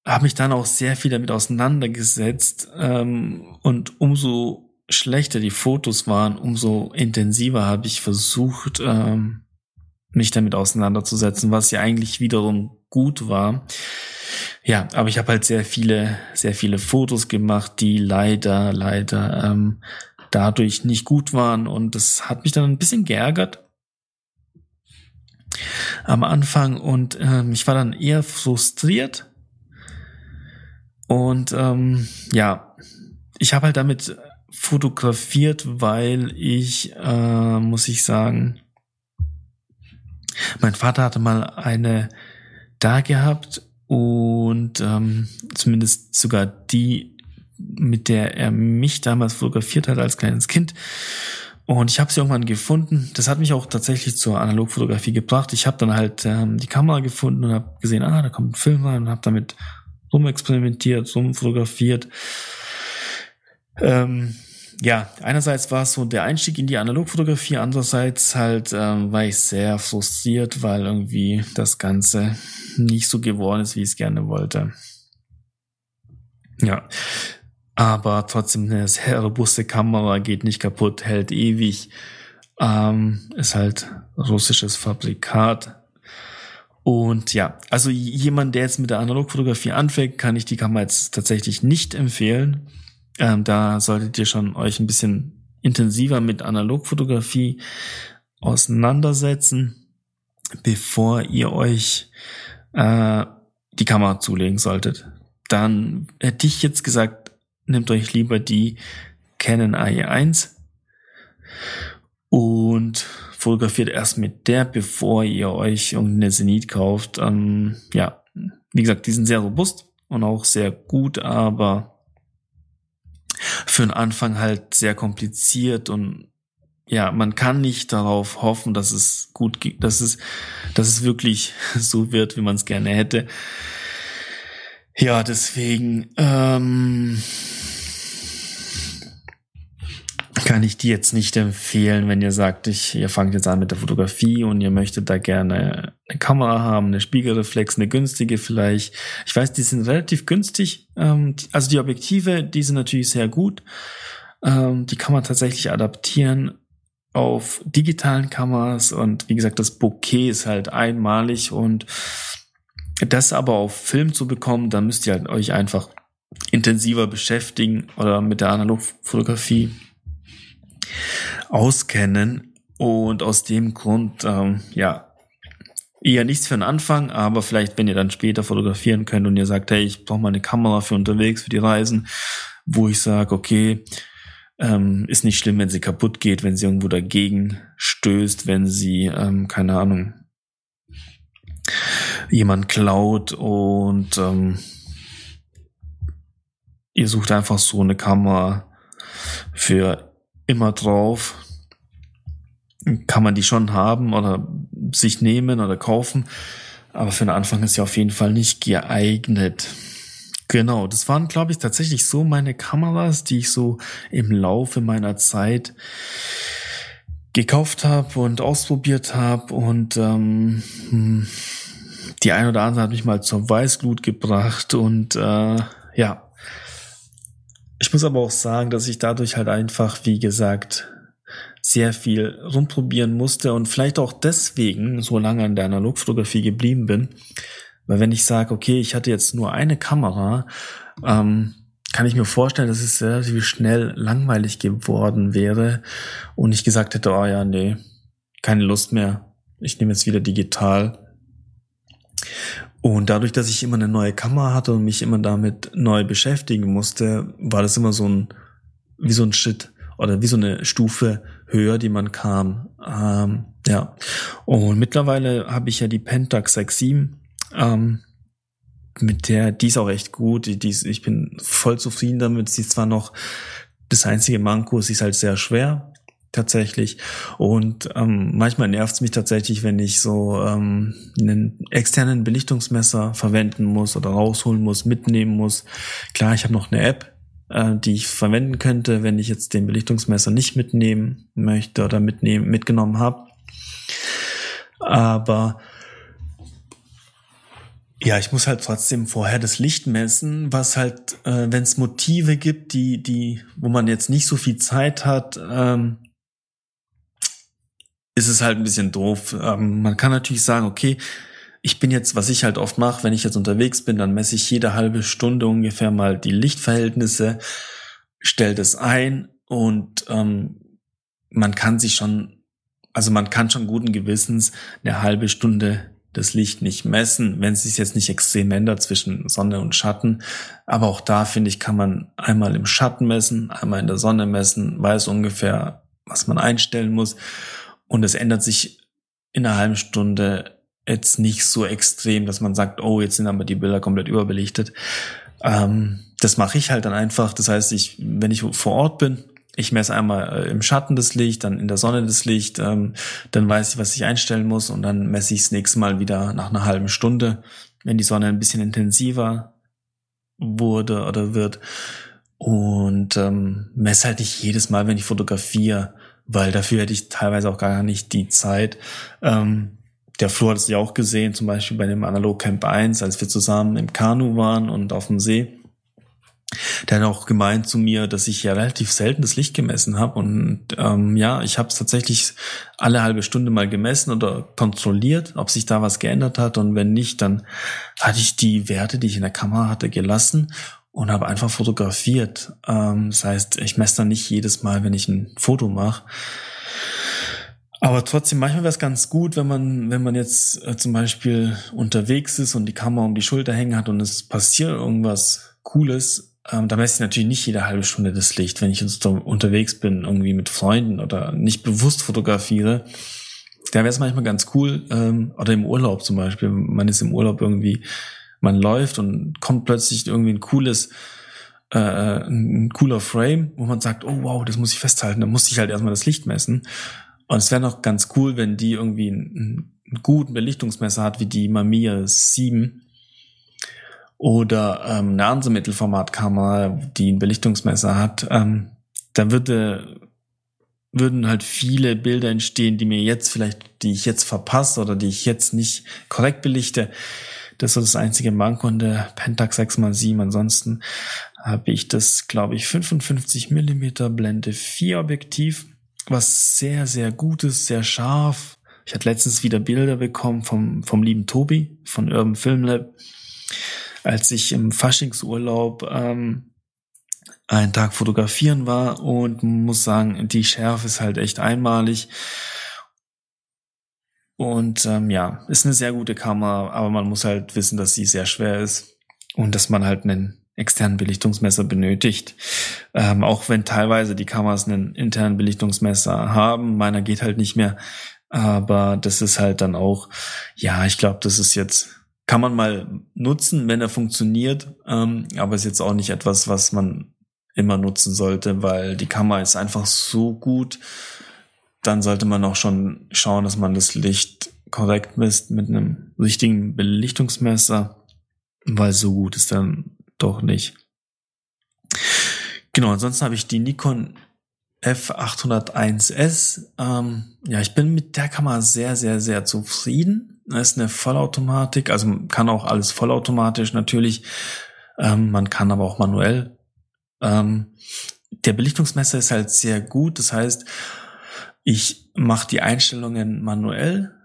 habe mich dann auch sehr viel damit auseinandergesetzt. Ähm, und umso schlechter die Fotos waren, umso intensiver habe ich versucht, ähm, mich damit auseinanderzusetzen, was ja eigentlich wiederum gut war. Ja, aber ich habe halt sehr viele, sehr viele Fotos gemacht, die leider, leider ähm, dadurch nicht gut waren und das hat mich dann ein bisschen geärgert am Anfang und ähm, ich war dann eher frustriert und ähm, ja, ich habe halt damit fotografiert, weil ich, äh, muss ich sagen, mein Vater hatte mal eine da gehabt und ähm, zumindest sogar die, mit der er mich damals fotografiert hat als kleines Kind. Und ich habe sie irgendwann gefunden. Das hat mich auch tatsächlich zur Analogfotografie gebracht. Ich habe dann halt ähm, die Kamera gefunden und habe gesehen, ah, da kommt ein Film rein und habe damit rumexperimentiert, rumfotografiert. Ähm, ja, einerseits war es so der Einstieg in die Analogfotografie, andererseits halt ähm, war ich sehr frustriert, weil irgendwie das Ganze nicht so geworden ist, wie ich es gerne wollte. Ja, aber trotzdem eine sehr robuste Kamera, geht nicht kaputt, hält ewig, ähm, ist halt russisches Fabrikat. Und ja, also jemand, der jetzt mit der Analogfotografie anfängt, kann ich die Kamera jetzt tatsächlich nicht empfehlen. Ähm, da solltet ihr schon euch ein bisschen intensiver mit Analogfotografie auseinandersetzen, bevor ihr euch äh, die Kamera zulegen solltet. Dann hätte ich jetzt gesagt, nehmt euch lieber die Canon AE1 und fotografiert erst mit der, bevor ihr euch irgendeine Zenit kauft. Ähm, ja, wie gesagt, die sind sehr robust und auch sehr gut, aber für den Anfang halt sehr kompliziert und ja, man kann nicht darauf hoffen, dass es gut geht, dass es, dass es wirklich [laughs] so wird, wie man es gerne hätte. Ja, deswegen ähm, kann ich die jetzt nicht empfehlen, wenn ihr sagt, ich, ihr fangt jetzt an mit der Fotografie und ihr möchtet da gerne eine Kamera haben, eine Spiegelreflex, eine günstige vielleicht. Ich weiß, die sind relativ günstig. Ähm, also die Objektive, die sind natürlich sehr gut. Ähm, die kann man tatsächlich adaptieren auf digitalen Kameras und wie gesagt, das Bouquet ist halt einmalig und das aber auf Film zu bekommen, dann müsst ihr halt euch einfach intensiver beschäftigen oder mit der Analogfotografie auskennen. Und aus dem Grund, ähm, ja, eher nichts für den Anfang, aber vielleicht, wenn ihr dann später fotografieren könnt und ihr sagt, hey, ich brauche mal eine Kamera für unterwegs, für die Reisen, wo ich sage, okay, ähm, ist nicht schlimm, wenn sie kaputt geht, wenn sie irgendwo dagegen stößt, wenn sie, ähm, keine Ahnung, jemand klaut und ähm, ihr sucht einfach so eine Kamera für immer drauf. Kann man die schon haben oder sich nehmen oder kaufen. Aber für den Anfang ist sie auf jeden Fall nicht geeignet. Genau, das waren, glaube ich, tatsächlich so meine Kameras, die ich so im Laufe meiner Zeit gekauft habe und ausprobiert habe. Und ähm, hm, die ein oder andere hat mich mal zur Weißglut gebracht. Und äh, ja, Ich muss aber auch sagen, dass ich dadurch halt einfach, wie gesagt, sehr viel rumprobieren musste und vielleicht auch deswegen so lange in der Analogfotografie geblieben bin. Weil wenn ich sage, okay, ich hatte jetzt nur eine Kamera, ähm, kann ich mir vorstellen, dass es relativ schnell langweilig geworden wäre und ich gesagt hätte, oh ja, nee, keine Lust mehr. Ich nehme jetzt wieder digital. Und dadurch, dass ich immer eine neue Kamera hatte und mich immer damit neu beschäftigen musste, war das immer so ein, wie so ein Shit oder wie so eine Stufe höher, die man kam. Ähm, ja. Und mittlerweile habe ich ja die Pentax 6.7, ähm, mit der, die ist auch echt gut. Die, die ist, ich bin voll zufrieden damit. Sie ist zwar noch das einzige Manko, sie ist halt sehr schwer tatsächlich. Und ähm, manchmal nervt es mich tatsächlich, wenn ich so ähm, einen externen Belichtungsmesser verwenden muss oder rausholen muss, mitnehmen muss. Klar, ich habe noch eine App, äh, die ich verwenden könnte, wenn ich jetzt den Belichtungsmesser nicht mitnehmen möchte oder mitnehmen, mitgenommen habe. Aber ja, ich muss halt trotzdem vorher das Licht messen, was halt, äh, wenn es Motive gibt, die, die, wo man jetzt nicht so viel Zeit hat, ähm, ist es halt ein bisschen doof. Ähm, man kann natürlich sagen, okay, ich bin jetzt, was ich halt oft mache, wenn ich jetzt unterwegs bin, dann messe ich jede halbe Stunde ungefähr mal die Lichtverhältnisse, stelle das ein und ähm, man kann sich schon, also man kann schon guten Gewissens eine halbe Stunde das Licht nicht messen, wenn es sich jetzt nicht extrem ändert zwischen Sonne und Schatten. Aber auch da finde ich, kann man einmal im Schatten messen, einmal in der Sonne messen, weiß ungefähr, was man einstellen muss. Und es ändert sich in einer halben Stunde jetzt nicht so extrem, dass man sagt, oh, jetzt sind aber die Bilder komplett überbelichtet. Ähm, das mache ich halt dann einfach. Das heißt, ich, wenn ich vor Ort bin, ich messe einmal äh, im Schatten das Licht, dann in der Sonne das Licht, ähm, dann weiß ich, was ich einstellen muss und dann messe ich das nächste Mal wieder nach einer halben Stunde, wenn die Sonne ein bisschen intensiver wurde oder wird. Und ähm, messe halt nicht jedes Mal, wenn ich fotografiere, weil dafür hätte ich teilweise auch gar nicht die Zeit. Ähm, der Flo hat es ja auch gesehen, zum Beispiel bei dem Analog Camp 1, als wir zusammen im Kanu waren und auf dem See der hat auch gemeint zu mir, dass ich ja relativ selten das Licht gemessen habe. Und ähm, ja, ich habe es tatsächlich alle halbe Stunde mal gemessen oder kontrolliert, ob sich da was geändert hat. Und wenn nicht, dann hatte ich die Werte, die ich in der Kamera hatte, gelassen und habe einfach fotografiert. Ähm, das heißt, ich messe dann nicht jedes Mal, wenn ich ein Foto mache. Aber trotzdem, manchmal wäre es ganz gut, wenn man, wenn man jetzt äh, zum Beispiel unterwegs ist und die Kamera um die Schulter hängen hat und es passiert irgendwas Cooles, ähm, da messe ich natürlich nicht jede halbe Stunde das Licht, wenn ich jetzt unterwegs bin, irgendwie mit Freunden oder nicht bewusst fotografiere. Da wäre es manchmal ganz cool, ähm, oder im Urlaub zum Beispiel. Man ist im Urlaub irgendwie, man läuft und kommt plötzlich irgendwie ein cooles, äh, ein cooler Frame, wo man sagt, oh wow, das muss ich festhalten, da muss ich halt erstmal das Licht messen. Und es wäre noch ganz cool, wenn die irgendwie einen, einen guten Belichtungsmesser hat, wie die Mamiya 7 oder ähm, eine andere Mittelformatkamera, die ein Belichtungsmesser hat, ähm, da würde würden halt viele Bilder entstehen, die mir jetzt vielleicht, die ich jetzt verpasse oder die ich jetzt nicht korrekt belichte. Das ist das einzige Manko in der Pentax 6x7. Ansonsten habe ich das, glaube ich, 55 Millimeter Blende 4 Objektiv, was sehr, sehr gut ist, sehr scharf. Ich hatte letztens wieder Bilder bekommen vom, vom lieben Tobi von Urban Film Lab als ich im Faschingsurlaub ähm, einen Tag fotografieren war und muss sagen, die Schärfe ist halt echt einmalig. Und ähm, ja, ist eine sehr gute Kamera, aber man muss halt wissen, dass sie sehr schwer ist und dass man halt einen externen Belichtungsmesser benötigt. Ähm, auch wenn teilweise die Kameras einen internen Belichtungsmesser haben, meiner geht halt nicht mehr. Aber das ist halt dann auch, ja, ich glaube, das ist jetzt kann man mal nutzen, wenn er funktioniert, ähm, aber ist jetzt auch nicht etwas, was man immer nutzen sollte, weil die Kamera ist einfach so gut. Dann sollte man auch schon schauen, dass man das Licht korrekt misst mit einem richtigen Belichtungsmesser, weil so gut ist dann doch nicht. Genau, ansonsten habe ich die Nikon F801S. Ähm, ja, ich bin mit der Kamera sehr, sehr, sehr zufrieden. Das ist eine Vollautomatik, also kann auch alles vollautomatisch natürlich. Ähm, man kann aber auch manuell Ähm, der Belichtungsmesser ist halt sehr gut. Das heißt, ich mache die Einstellungen manuell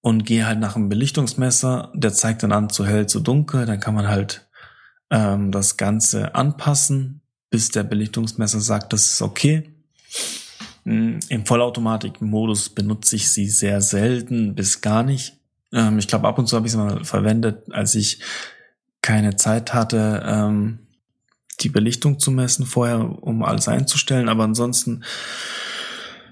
und gehe halt nach dem Belichtungsmesser. Der zeigt dann an zu hell, zu dunkel. Dann kann man halt ähm, das Ganze anpassen, bis der Belichtungsmesser sagt, das ist okay. Hm, Im Vollautomatik-Modus benutze ich sie sehr selten bis gar nicht. Ähm, ich glaube, ab und zu habe ich sie mal verwendet, als ich keine Zeit hatte, ähm, die Belichtung zu messen vorher, um alles einzustellen. Aber ansonsten,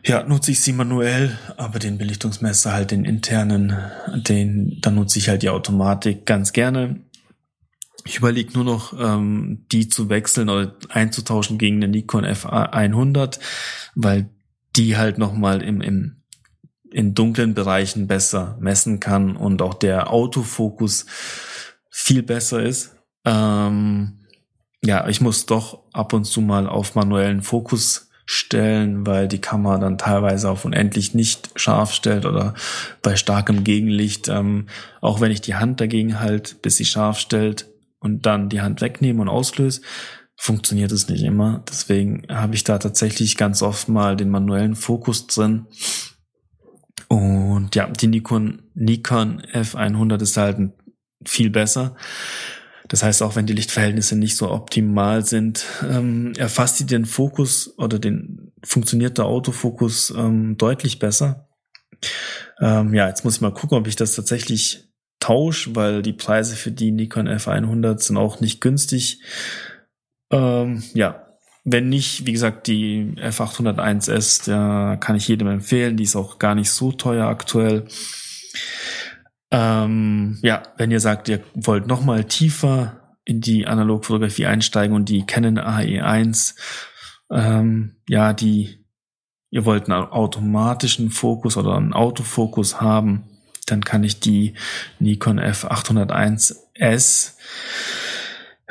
ja, nutze ich sie manuell, aber den Belichtungsmesser halt den internen, den, dann nutze ich halt die Automatik ganz gerne. Ich überlege nur noch, ähm, die zu wechseln oder einzutauschen gegen den Nikon F100, weil die halt nochmal im, im, in dunklen Bereichen besser messen kann und auch der Autofokus viel besser ist. Ähm, ja, ich muss doch ab und zu mal auf manuellen Fokus stellen, weil die Kamera dann teilweise auf unendlich nicht scharf stellt oder bei starkem Gegenlicht, ähm, auch wenn ich die Hand dagegen halt, bis sie scharf stellt und dann die Hand wegnehme und auslöse, funktioniert es nicht immer. Deswegen habe ich da tatsächlich ganz oft mal den manuellen Fokus drin. Und ja, die Nikon, Nikon F100 ist halt viel besser. Das heißt, auch wenn die Lichtverhältnisse nicht so optimal sind, ähm, erfasst sie den Fokus oder den funktioniert der Autofokus ähm, deutlich besser. Ähm, ja, jetzt muss ich mal gucken, ob ich das tatsächlich tausche, weil die Preise für die Nikon F100 sind auch nicht günstig. Ähm, ja, wenn nicht, wie gesagt, die F801S, da kann ich jedem empfehlen. Die ist auch gar nicht so teuer aktuell. Ähm, ja, wenn ihr sagt, ihr wollt noch mal tiefer in die Analogfotografie einsteigen und die Canon AE1, ähm, ja, die, ihr wollt einen automatischen Fokus oder einen Autofokus haben, dann kann ich die Nikon F801S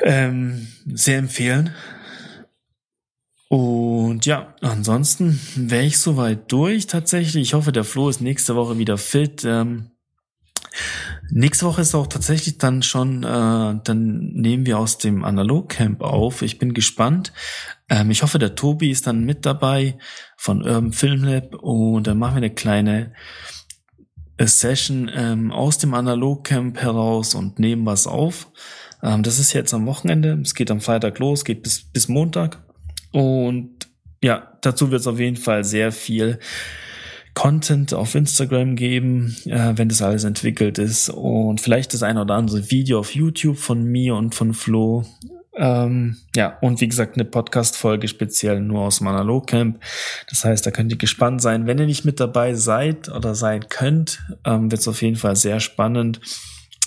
ähm, sehr empfehlen. Und ja, ansonsten wäre ich soweit durch tatsächlich. Ich hoffe, der Flo ist nächste Woche wieder fit. Ähm, Nächste Woche ist auch tatsächlich dann schon, äh, dann nehmen wir aus dem Analogcamp auf. Ich bin gespannt. Ähm, ich hoffe, der Tobi ist dann mit dabei von Urban Film Lab und dann machen wir eine kleine äh, Session ähm, aus dem Analogcamp heraus und nehmen was auf. Ähm, das ist jetzt am Wochenende. Es geht am Freitag los, geht bis, bis Montag. Und ja, dazu wird es auf jeden Fall sehr viel Content auf Instagram geben, äh, wenn das alles entwickelt ist und vielleicht das ein oder andere Video auf YouTube von mir und von Flo. Ähm, ja, und wie gesagt, eine Podcast-Folge speziell nur aus dem Analogcamp. Das heißt, da könnt ihr gespannt sein. Wenn ihr nicht mit dabei seid oder sein könnt, ähm, wird es auf jeden Fall sehr spannend.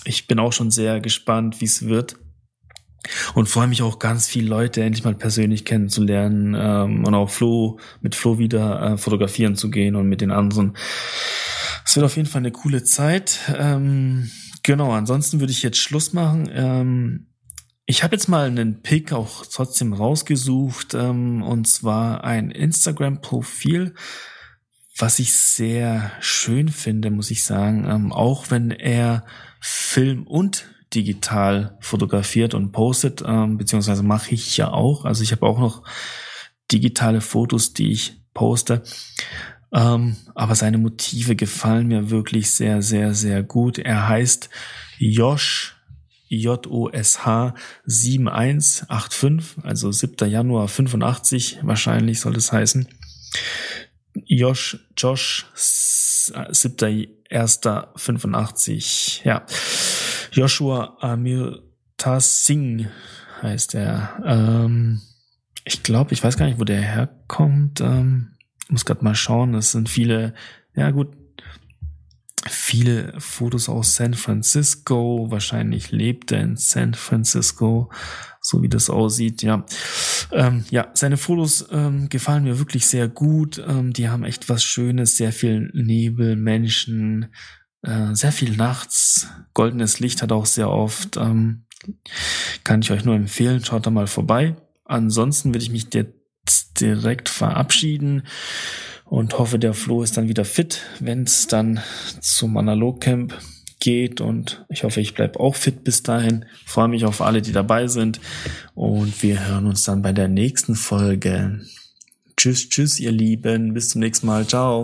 Ich bin auch schon sehr gespannt, wie es wird. Und freue mich auch ganz viele Leute endlich mal persönlich kennenzulernen ähm, und auch Flo mit Flo wieder äh, fotografieren zu gehen und mit den anderen. Es wird auf jeden Fall eine coole Zeit. Ähm, genau, ansonsten würde ich jetzt Schluss machen. Ähm, ich habe jetzt mal einen Pick auch trotzdem rausgesucht ähm, und zwar ein Instagram-Profil, was ich sehr schön finde, muss ich sagen. Ähm, auch wenn er Film und digital fotografiert und postet, ähm, beziehungsweise mache ich ja auch. Also ich habe auch noch digitale Fotos, die ich poste. Ähm, aber seine Motive gefallen mir wirklich sehr, sehr, sehr gut. Er heißt Josh, J-O-S-H 7185, also 7. Januar 85 wahrscheinlich soll es heißen. Josh, Josh, 7.1.85, ja. Joshua Amirta Singh heißt er. Ähm, ich glaube, ich weiß gar nicht, wo der herkommt. Ähm, muss gerade mal schauen. Das sind viele, ja gut, viele Fotos aus San Francisco. Wahrscheinlich lebt er in San Francisco, so wie das aussieht. Ja, ähm, ja, seine Fotos ähm, gefallen mir wirklich sehr gut. Ähm, die haben echt was Schönes, sehr viel Nebel, Menschen, äh, sehr viel nachts. Goldenes Licht hat auch sehr oft. Ähm, kann ich euch nur empfehlen. Schaut da mal vorbei. Ansonsten würde ich mich jetzt direkt verabschieden und hoffe, der Flo ist dann wieder fit, wenn es dann zum Analogcamp geht und ich hoffe, ich bleibe auch fit bis dahin. Freue mich auf alle, die dabei sind und wir hören uns dann bei der nächsten Folge. Tschüss, tschüss, ihr Lieben. Bis zum nächsten Mal. Ciao.